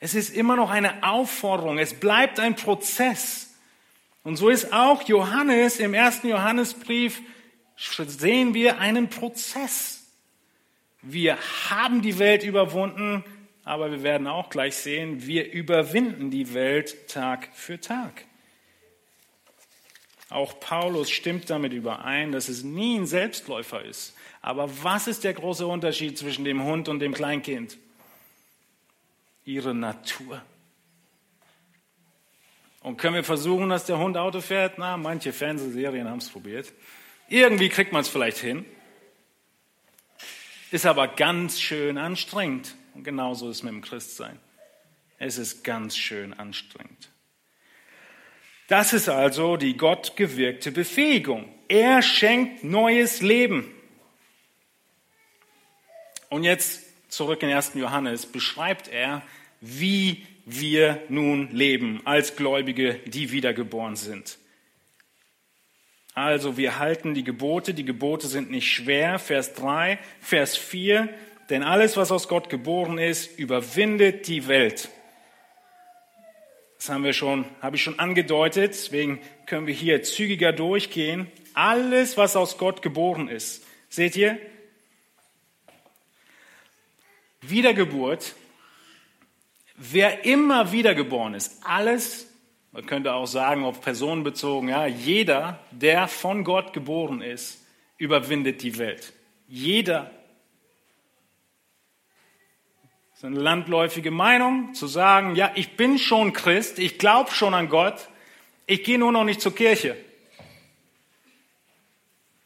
Es ist immer noch eine Aufforderung. Es bleibt ein Prozess. Und so ist auch Johannes im ersten Johannesbrief sehen wir einen Prozess. Wir haben die Welt überwunden, aber wir werden auch gleich sehen, wir überwinden die Welt Tag für Tag. Auch Paulus stimmt damit überein, dass es nie ein Selbstläufer ist. Aber was ist der große Unterschied zwischen dem Hund und dem Kleinkind? Ihre Natur. Und können wir versuchen, dass der Hund Auto fährt? Na, manche Fernsehserien haben es probiert. Irgendwie kriegt man es vielleicht hin. Ist aber ganz schön anstrengend. Und genauso ist es mit dem Christsein. Es ist ganz schön anstrengend. Das ist also die Gott gewirkte Befähigung. Er schenkt neues Leben. Und jetzt zurück in 1. Johannes beschreibt er, wie wir nun leben als Gläubige, die wiedergeboren sind. Also wir halten die Gebote, die Gebote sind nicht schwer, Vers 3, Vers 4, denn alles, was aus Gott geboren ist, überwindet die Welt. Das haben wir schon, habe ich schon angedeutet, deswegen können wir hier zügiger durchgehen. Alles, was aus Gott geboren ist. Seht ihr? Wiedergeburt Wer immer wiedergeboren ist, alles, man könnte auch sagen, auf Personen bezogen, ja, jeder, der von Gott geboren ist, überwindet die Welt. Jeder. Das ist eine landläufige Meinung, zu sagen, ja, ich bin schon Christ, ich glaube schon an Gott, ich gehe nur noch nicht zur Kirche.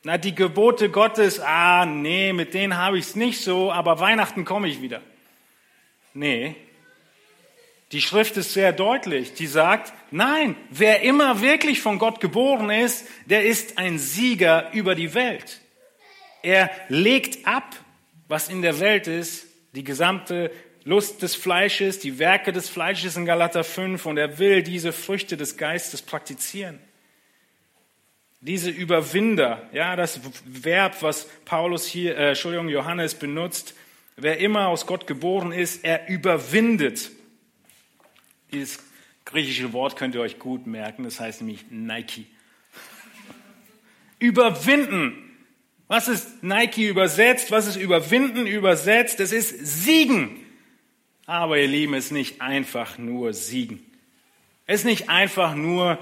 Na, die Gebote Gottes, ah, nee, mit denen habe ich es nicht so, aber Weihnachten komme ich wieder. Nee, die Schrift ist sehr deutlich. Die sagt, nein, wer immer wirklich von Gott geboren ist, der ist ein Sieger über die Welt. Er legt ab, was in der Welt ist, die gesamte Lust des Fleisches, die Werke des Fleisches in Galater 5 und er will diese Früchte des Geistes praktizieren. Diese Überwinder, ja, das Verb, was Paulus hier, äh, Entschuldigung, Johannes benutzt, wer immer aus Gott geboren ist, er überwindet. Dieses griechische Wort könnt ihr euch gut merken, das heißt nämlich Nike. *laughs* Überwinden. Was ist Nike übersetzt? Was ist überwinden übersetzt? Das ist siegen. Aber ihr Lieben, es ist nicht einfach nur siegen. Es ist nicht einfach nur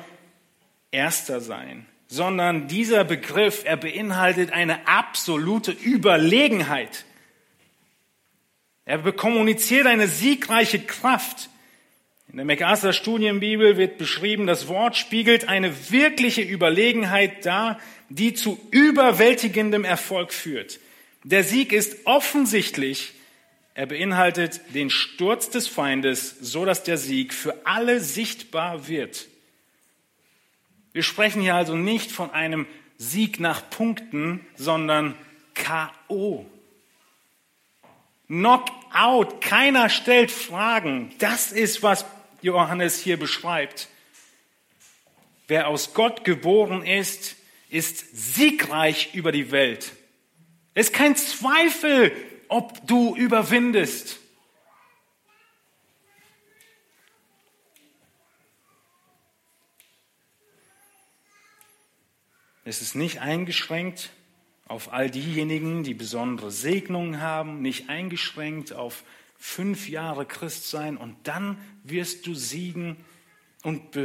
Erster sein, sondern dieser Begriff, er beinhaltet eine absolute Überlegenheit. Er kommuniziert eine siegreiche Kraft. In der MacArthur Studienbibel wird beschrieben, das Wort spiegelt eine wirkliche Überlegenheit dar, die zu überwältigendem Erfolg führt. Der Sieg ist offensichtlich, er beinhaltet den Sturz des Feindes, so dass der Sieg für alle sichtbar wird. Wir sprechen hier also nicht von einem Sieg nach Punkten, sondern KO. Knockout. Keiner stellt Fragen. Das ist, was Johannes hier beschreibt. Wer aus Gott geboren ist, ist siegreich über die Welt. Es ist kein Zweifel, ob du überwindest. Es ist nicht eingeschränkt auf all diejenigen, die besondere Segnungen haben, nicht eingeschränkt auf fünf Jahre Christ sein und dann wirst du siegen und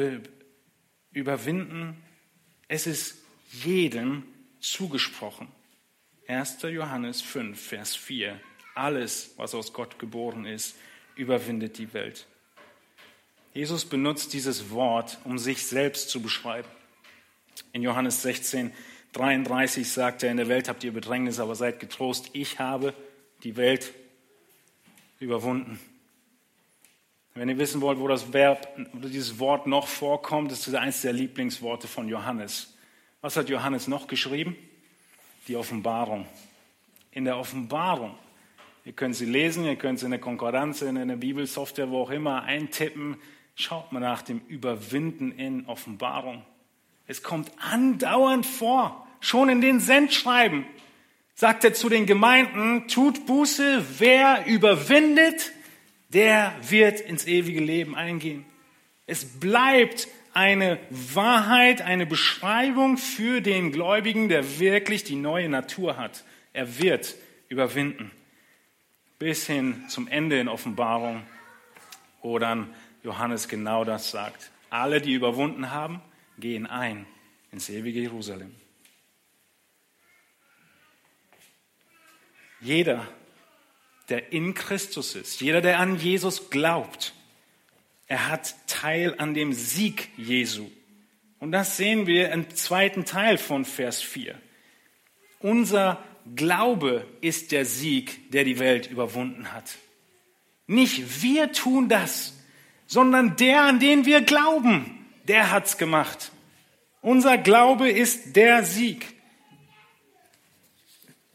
überwinden. Es ist jedem zugesprochen. 1. Johannes 5, Vers 4. Alles, was aus Gott geboren ist, überwindet die Welt. Jesus benutzt dieses Wort, um sich selbst zu beschreiben. In Johannes 16, 33 sagt er, in der Welt habt ihr Bedrängnis, aber seid getrost, ich habe die Welt überwunden. Wenn ihr wissen wollt, wo das Verb, oder dieses Wort noch vorkommt, das ist eines der Lieblingsworte von Johannes. Was hat Johannes noch geschrieben? Die Offenbarung. In der Offenbarung. Ihr könnt sie lesen, ihr könnt sie in der Konkordanz, in der Bibelsoftware, wo auch immer eintippen. Schaut mal nach dem Überwinden in Offenbarung. Es kommt andauernd vor, schon in den Sendschreiben. Sagt er zu den Gemeinden, tut Buße, wer überwindet, der wird ins ewige Leben eingehen. Es bleibt eine Wahrheit, eine Beschreibung für den Gläubigen, der wirklich die neue Natur hat. Er wird überwinden. Bis hin zum Ende in Offenbarung, wo dann Johannes genau das sagt. Alle, die überwunden haben, gehen ein ins ewige Jerusalem. Jeder, der in Christus ist, jeder, der an Jesus glaubt, er hat Teil an dem Sieg Jesu. Und das sehen wir im zweiten Teil von Vers 4. Unser Glaube ist der Sieg, der die Welt überwunden hat. Nicht wir tun das, sondern der, an den wir glauben, der hat's gemacht. Unser Glaube ist der Sieg.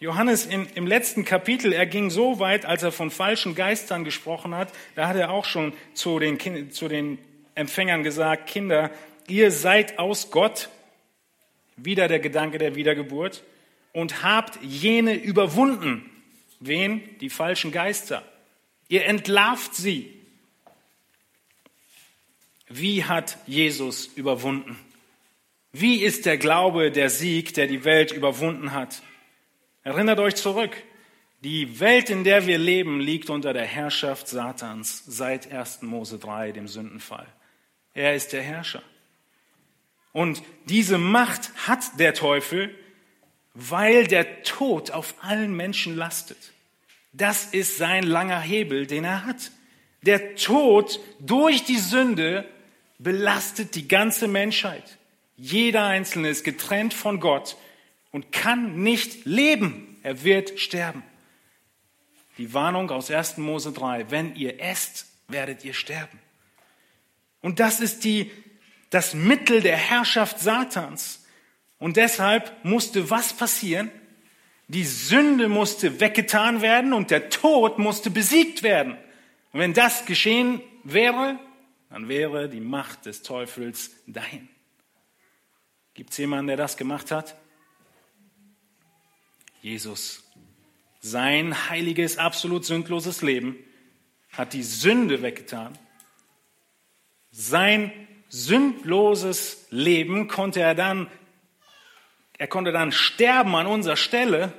Johannes in, im letzten Kapitel, er ging so weit, als er von falschen Geistern gesprochen hat, da hat er auch schon zu den, zu den Empfängern gesagt, Kinder, ihr seid aus Gott, wieder der Gedanke der Wiedergeburt, und habt jene überwunden. Wen? Die falschen Geister. Ihr entlarvt sie. Wie hat Jesus überwunden? Wie ist der Glaube der Sieg, der die Welt überwunden hat? Erinnert euch zurück. Die Welt, in der wir leben, liegt unter der Herrschaft Satans seit 1. Mose 3, dem Sündenfall. Er ist der Herrscher. Und diese Macht hat der Teufel, weil der Tod auf allen Menschen lastet. Das ist sein langer Hebel, den er hat. Der Tod durch die Sünde belastet die ganze Menschheit. Jeder Einzelne ist getrennt von Gott und kann nicht leben. Er wird sterben. Die Warnung aus 1. Mose 3, wenn ihr esst, werdet ihr sterben. Und das ist die, das Mittel der Herrschaft Satans. Und deshalb musste was passieren? Die Sünde musste weggetan werden und der Tod musste besiegt werden. Und wenn das geschehen wäre, dann wäre die Macht des Teufels dahin. Gibt es jemanden, der das gemacht hat? Jesus. Sein heiliges, absolut sündloses Leben hat die Sünde weggetan. Sein sündloses Leben konnte er dann, er konnte dann sterben an unserer Stelle,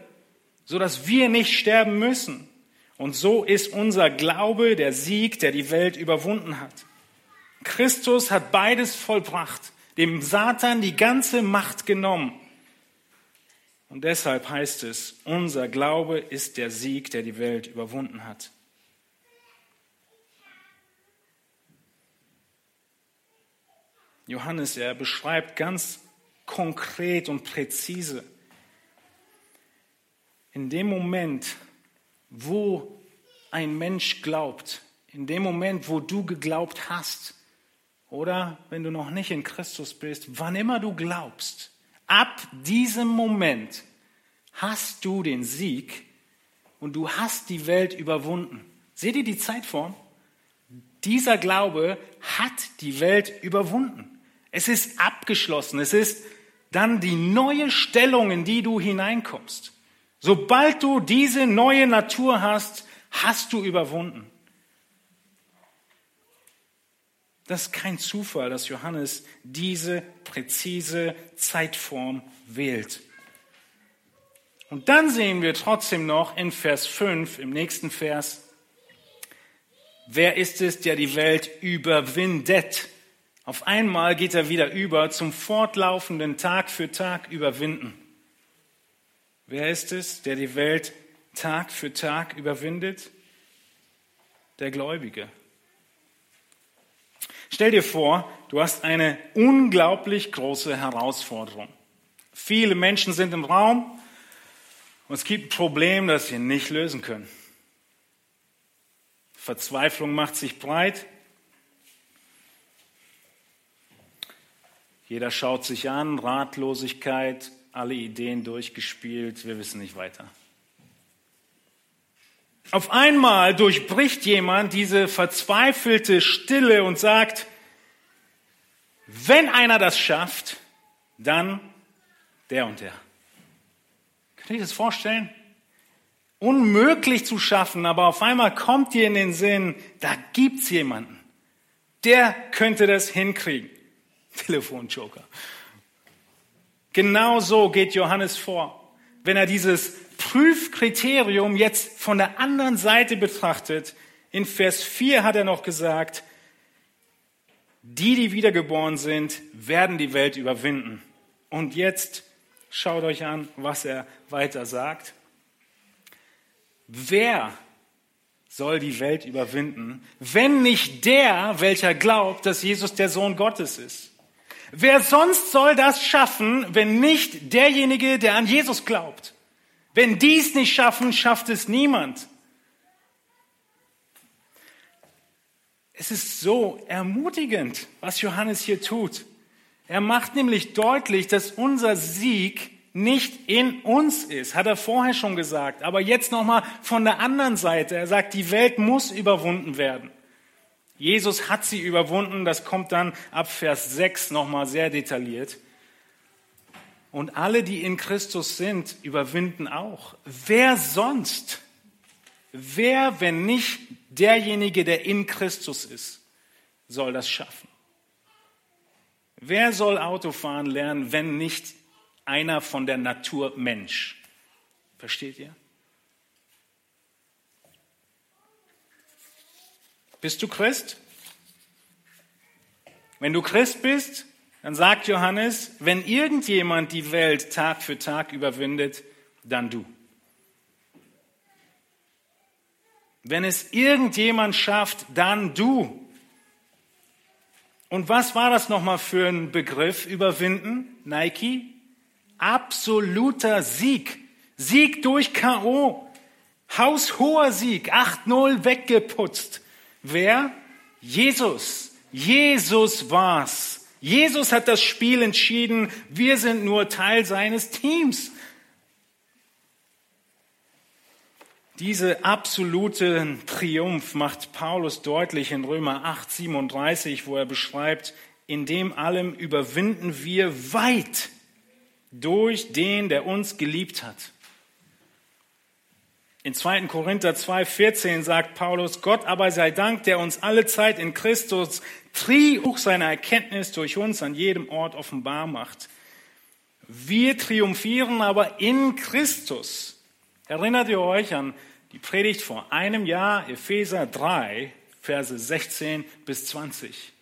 so dass wir nicht sterben müssen. Und so ist unser Glaube der Sieg, der die Welt überwunden hat. Christus hat beides vollbracht dem Satan die ganze Macht genommen. Und deshalb heißt es, unser Glaube ist der Sieg, der die Welt überwunden hat. Johannes, er beschreibt ganz konkret und präzise, in dem Moment, wo ein Mensch glaubt, in dem Moment, wo du geglaubt hast, oder wenn du noch nicht in Christus bist, wann immer du glaubst, ab diesem Moment hast du den Sieg und du hast die Welt überwunden. Seht ihr die Zeitform? Dieser Glaube hat die Welt überwunden. Es ist abgeschlossen. Es ist dann die neue Stellung, in die du hineinkommst. Sobald du diese neue Natur hast, hast du überwunden. Das ist kein Zufall, dass Johannes diese präzise Zeitform wählt. Und dann sehen wir trotzdem noch in Vers 5, im nächsten Vers, wer ist es, der die Welt überwindet? Auf einmal geht er wieder über zum fortlaufenden Tag für Tag überwinden. Wer ist es, der die Welt Tag für Tag überwindet? Der Gläubige. Stell dir vor, du hast eine unglaublich große Herausforderung. Viele Menschen sind im Raum und es gibt ein Problem, das sie nicht lösen können. Verzweiflung macht sich breit. Jeder schaut sich an, Ratlosigkeit, alle Ideen durchgespielt, wir wissen nicht weiter. Auf einmal durchbricht jemand diese verzweifelte Stille und sagt, wenn einer das schafft, dann der und der. Könnt ihr euch das vorstellen? Unmöglich zu schaffen, aber auf einmal kommt dir in den Sinn, da gibt's jemanden, der könnte das hinkriegen. *laughs* Telefonjoker. Genau so geht Johannes vor, wenn er dieses Prüfkriterium jetzt von der anderen Seite betrachtet. In Vers 4 hat er noch gesagt, die, die wiedergeboren sind, werden die Welt überwinden. Und jetzt schaut euch an, was er weiter sagt. Wer soll die Welt überwinden, wenn nicht der, welcher glaubt, dass Jesus der Sohn Gottes ist? Wer sonst soll das schaffen, wenn nicht derjenige, der an Jesus glaubt? Wenn dies nicht schaffen, schafft es niemand. Es ist so ermutigend, was Johannes hier tut. Er macht nämlich deutlich, dass unser Sieg nicht in uns ist, hat er vorher schon gesagt, aber jetzt nochmal von der anderen Seite. Er sagt, die Welt muss überwunden werden. Jesus hat sie überwunden, das kommt dann ab Vers 6 nochmal sehr detailliert. Und alle, die in Christus sind, überwinden auch. Wer sonst? Wer, wenn nicht derjenige, der in Christus ist, soll das schaffen? Wer soll Autofahren lernen, wenn nicht einer von der Natur Mensch? Versteht ihr? Bist du Christ? Wenn du Christ bist, dann sagt Johannes, wenn irgendjemand die Welt Tag für Tag überwindet, dann du. Wenn es irgendjemand schafft, dann du. Und was war das nochmal für ein Begriff, überwinden? Nike? Absoluter Sieg. Sieg durch K.O. Haushoher Sieg. 8-0 weggeputzt. Wer? Jesus. Jesus war's. Jesus hat das Spiel entschieden. Wir sind nur Teil seines Teams. Diese absolute Triumph macht Paulus deutlich in Römer 8, 37, wo er beschreibt, in dem allem überwinden wir weit durch den, der uns geliebt hat. In 2. Korinther 2, 14 sagt Paulus, Gott aber sei Dank, der uns alle Zeit in Christus Triumph seiner Erkenntnis durch uns an jedem Ort offenbar macht. Wir triumphieren aber in Christus. Erinnert ihr euch an die Predigt vor einem Jahr, Epheser 3, Verse 16 bis 20.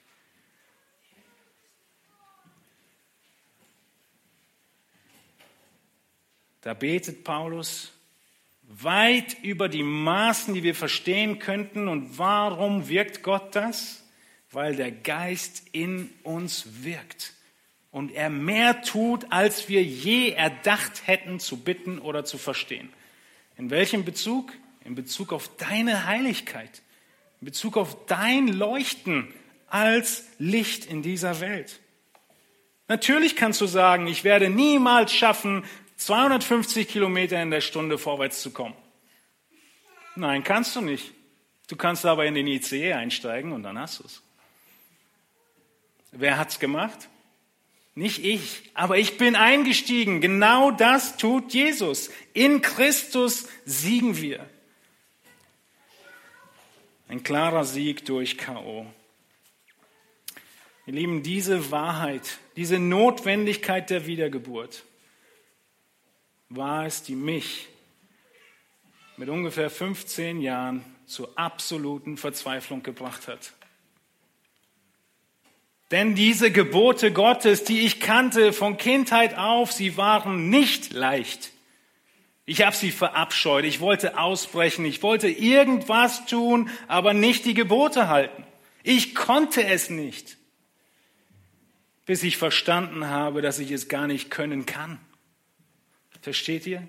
Da betet Paulus weit über die Maßen, die wir verstehen könnten. Und warum wirkt Gott das? Weil der Geist in uns wirkt und er mehr tut, als wir je erdacht hätten zu bitten oder zu verstehen. In welchem Bezug? In Bezug auf deine Heiligkeit, in Bezug auf dein Leuchten als Licht in dieser Welt. Natürlich kannst du sagen, ich werde niemals schaffen, 250 Kilometer in der Stunde vorwärts zu kommen. Nein, kannst du nicht. Du kannst aber in den ICE einsteigen und dann hast du es. Wer hat's gemacht? Nicht ich, aber ich bin eingestiegen. Genau das tut Jesus. In Christus siegen wir. Ein klarer Sieg durch KO. Ihr Lieben, diese Wahrheit, diese Notwendigkeit der Wiedergeburt war es, die mich mit ungefähr 15 Jahren zur absoluten Verzweiflung gebracht hat. Denn diese Gebote Gottes, die ich kannte von Kindheit auf, sie waren nicht leicht. Ich habe sie verabscheut, ich wollte ausbrechen, ich wollte irgendwas tun, aber nicht die Gebote halten. Ich konnte es nicht, bis ich verstanden habe, dass ich es gar nicht können kann. Versteht ihr?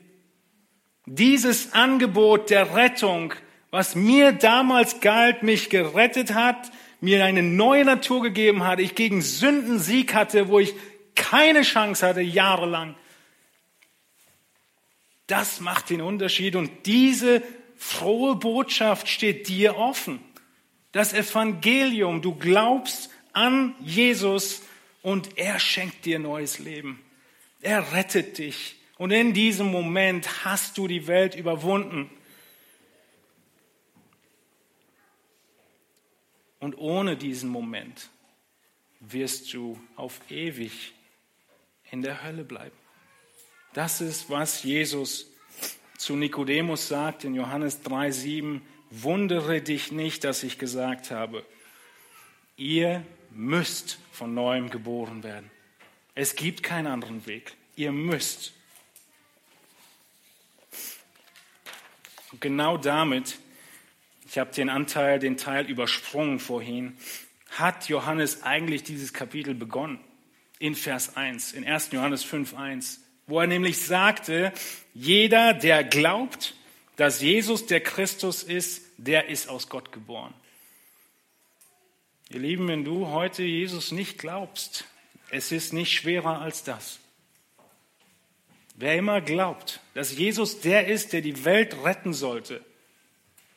Dieses Angebot der Rettung, was mir damals galt, mich gerettet hat, mir eine neue Natur gegeben hat, ich gegen Sünden Sieg hatte, wo ich keine Chance hatte, jahrelang. Das macht den Unterschied und diese frohe Botschaft steht dir offen. Das Evangelium, du glaubst an Jesus und er schenkt dir neues Leben. Er rettet dich. Und in diesem Moment hast du die Welt überwunden. Und ohne diesen Moment wirst du auf ewig in der Hölle bleiben. Das ist, was Jesus zu Nikodemus sagt in Johannes 3,7. Wundere dich nicht, dass ich gesagt habe, ihr müsst von neuem geboren werden. Es gibt keinen anderen Weg. Ihr müsst. Und genau damit, ich habe den Anteil, den Teil übersprungen vorhin, hat Johannes eigentlich dieses Kapitel begonnen. In Vers 1, in 1. Johannes 5, 1, wo er nämlich sagte, jeder, der glaubt, dass Jesus der Christus ist, der ist aus Gott geboren. Ihr Lieben, wenn du heute Jesus nicht glaubst, es ist nicht schwerer als das. Wer immer glaubt, dass Jesus der ist, der die Welt retten sollte,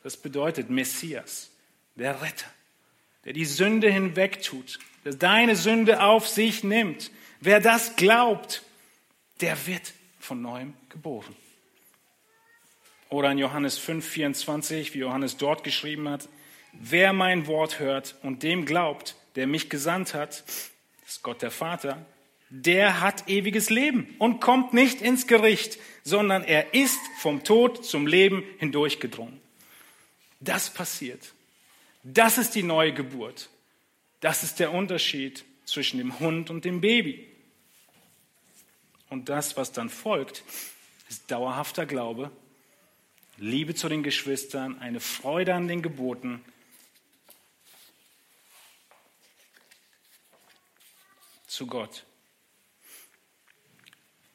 das bedeutet Messias, der Retter, der die Sünde hinwegtut, der deine Sünde auf sich nimmt. Wer das glaubt, der wird von neuem geboren. Oder in Johannes 5, 24, wie Johannes dort geschrieben hat, wer mein Wort hört und dem glaubt, der mich gesandt hat, ist Gott der Vater, der hat ewiges Leben und kommt nicht ins Gericht, sondern er ist vom Tod zum Leben hindurchgedrungen. Das passiert. Das ist die neue Geburt. Das ist der Unterschied zwischen dem Hund und dem Baby. Und das, was dann folgt, ist dauerhafter Glaube, Liebe zu den Geschwistern, eine Freude an den Geboten, zu Gott.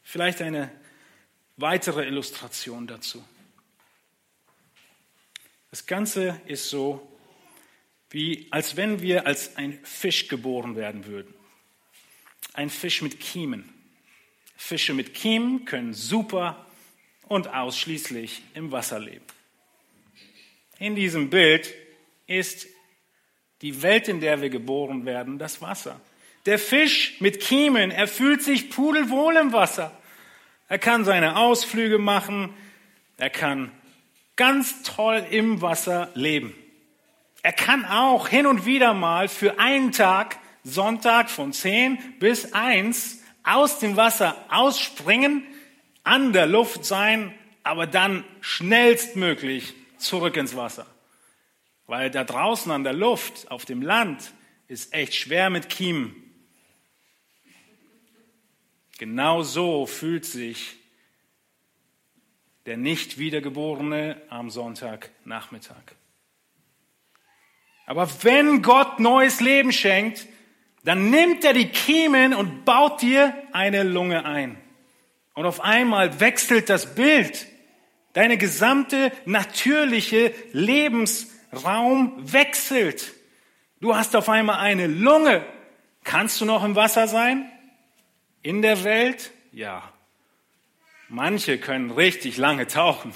Vielleicht eine weitere Illustration dazu. Das Ganze ist so, wie als wenn wir als ein Fisch geboren werden würden. Ein Fisch mit Kiemen. Fische mit Kiemen können super und ausschließlich im Wasser leben. In diesem Bild ist die Welt, in der wir geboren werden, das Wasser. Der Fisch mit Kiemen, er fühlt sich pudelwohl im Wasser. Er kann seine Ausflüge machen. Er kann ganz toll im Wasser leben. Er kann auch hin und wieder mal für einen Tag, Sonntag von 10 bis 1, aus dem Wasser ausspringen, an der Luft sein, aber dann schnellstmöglich zurück ins Wasser. Weil da draußen an der Luft, auf dem Land, ist echt schwer mit Kiemen. Genau so fühlt sich der nicht wiedergeborene am Sonntagnachmittag. Aber wenn Gott neues Leben schenkt, dann nimmt er die Kiemen und baut dir eine Lunge ein. Und auf einmal wechselt das Bild. Deine gesamte natürliche Lebensraum wechselt. Du hast auf einmal eine Lunge. Kannst du noch im Wasser sein? In der Welt? Ja. Manche können richtig lange tauchen.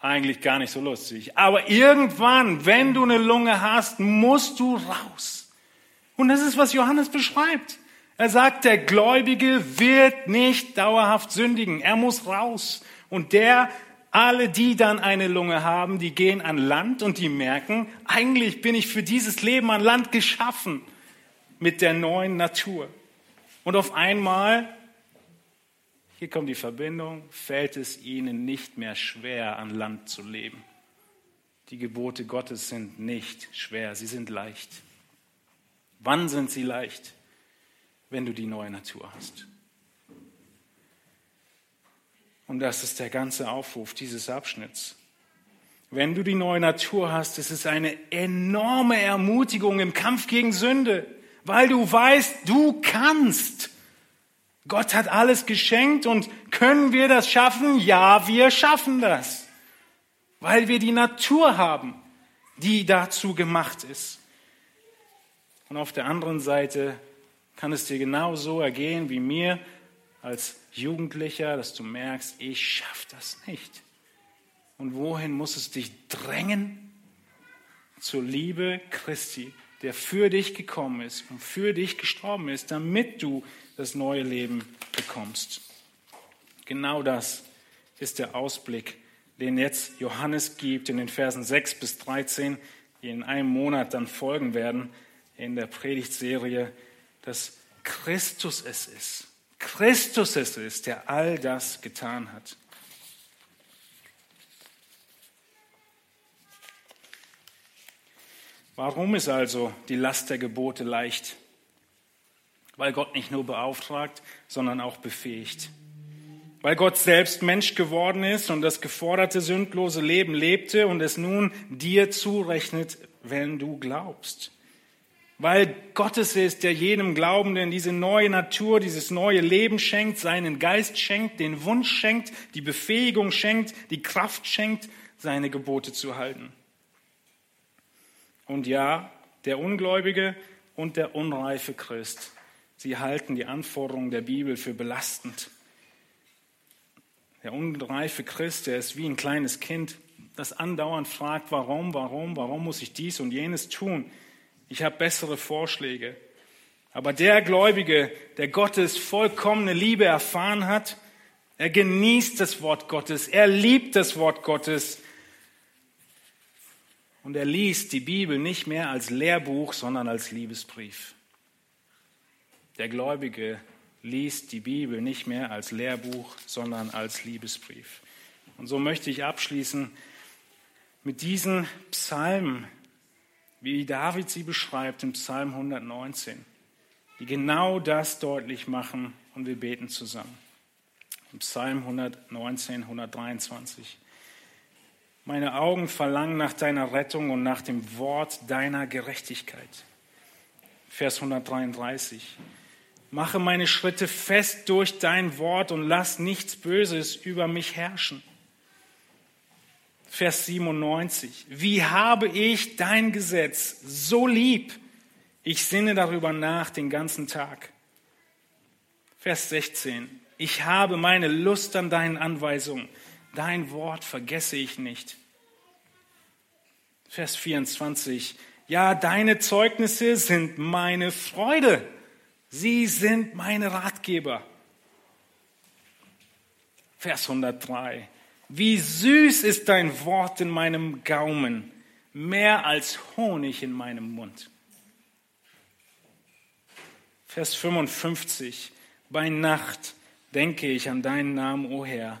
Eigentlich gar nicht so lustig. Aber irgendwann, wenn du eine Lunge hast, musst du raus. Und das ist, was Johannes beschreibt. Er sagt, der Gläubige wird nicht dauerhaft sündigen. Er muss raus. Und der, alle, die dann eine Lunge haben, die gehen an Land und die merken, eigentlich bin ich für dieses Leben an Land geschaffen mit der neuen Natur. Und auf einmal, hier kommt die Verbindung, fällt es ihnen nicht mehr schwer, an Land zu leben. Die Gebote Gottes sind nicht schwer, sie sind leicht. Wann sind sie leicht? Wenn du die neue Natur hast. Und das ist der ganze Aufruf dieses Abschnitts. Wenn du die neue Natur hast, ist es eine enorme Ermutigung im Kampf gegen Sünde, weil du weißt, du kannst. Gott hat alles geschenkt und können wir das schaffen? Ja, wir schaffen das, weil wir die Natur haben, die dazu gemacht ist. Und auf der anderen Seite kann es dir genauso ergehen wie mir als Jugendlicher, dass du merkst, ich schaffe das nicht. Und wohin muss es dich drängen? Zur Liebe Christi, der für dich gekommen ist und für dich gestorben ist, damit du das neue Leben bekommst. Genau das ist der Ausblick, den jetzt Johannes gibt in den Versen 6 bis 13, die in einem Monat dann folgen werden in der Predigtserie, dass Christus es ist. Christus es ist, der all das getan hat. Warum ist also die Last der Gebote leicht? Weil Gott nicht nur beauftragt, sondern auch befähigt. Weil Gott selbst Mensch geworden ist und das geforderte sündlose Leben lebte und es nun dir zurechnet, wenn du glaubst weil Gott es ist, der jedem Glaubenden diese neue Natur, dieses neue Leben schenkt, seinen Geist schenkt, den Wunsch schenkt, die Befähigung schenkt, die Kraft schenkt, seine Gebote zu halten. Und ja, der Ungläubige und der unreife Christ, sie halten die Anforderungen der Bibel für belastend. Der unreife Christ, der ist wie ein kleines Kind, das andauernd fragt, warum, warum, warum muss ich dies und jenes tun? ich habe bessere Vorschläge. Aber der Gläubige, der Gottes vollkommene Liebe erfahren hat, er genießt das Wort Gottes, er liebt das Wort Gottes und er liest die Bibel nicht mehr als Lehrbuch, sondern als Liebesbrief. Der Gläubige liest die Bibel nicht mehr als Lehrbuch, sondern als Liebesbrief. Und so möchte ich abschließen mit diesen Psalmen, wie David sie beschreibt im Psalm 119, die genau das deutlich machen und wir beten zusammen. Im Psalm 119, 123. Meine Augen verlangen nach deiner Rettung und nach dem Wort deiner Gerechtigkeit. Vers 133. Mache meine Schritte fest durch dein Wort und lass nichts Böses über mich herrschen. Vers 97. Wie habe ich dein Gesetz so lieb? Ich sinne darüber nach den ganzen Tag. Vers 16. Ich habe meine Lust an deinen Anweisungen. Dein Wort vergesse ich nicht. Vers 24. Ja, deine Zeugnisse sind meine Freude. Sie sind meine Ratgeber. Vers 103. Wie süß ist dein Wort in meinem Gaumen, mehr als Honig in meinem Mund. Vers 55. Bei Nacht denke ich an deinen Namen, o Herr,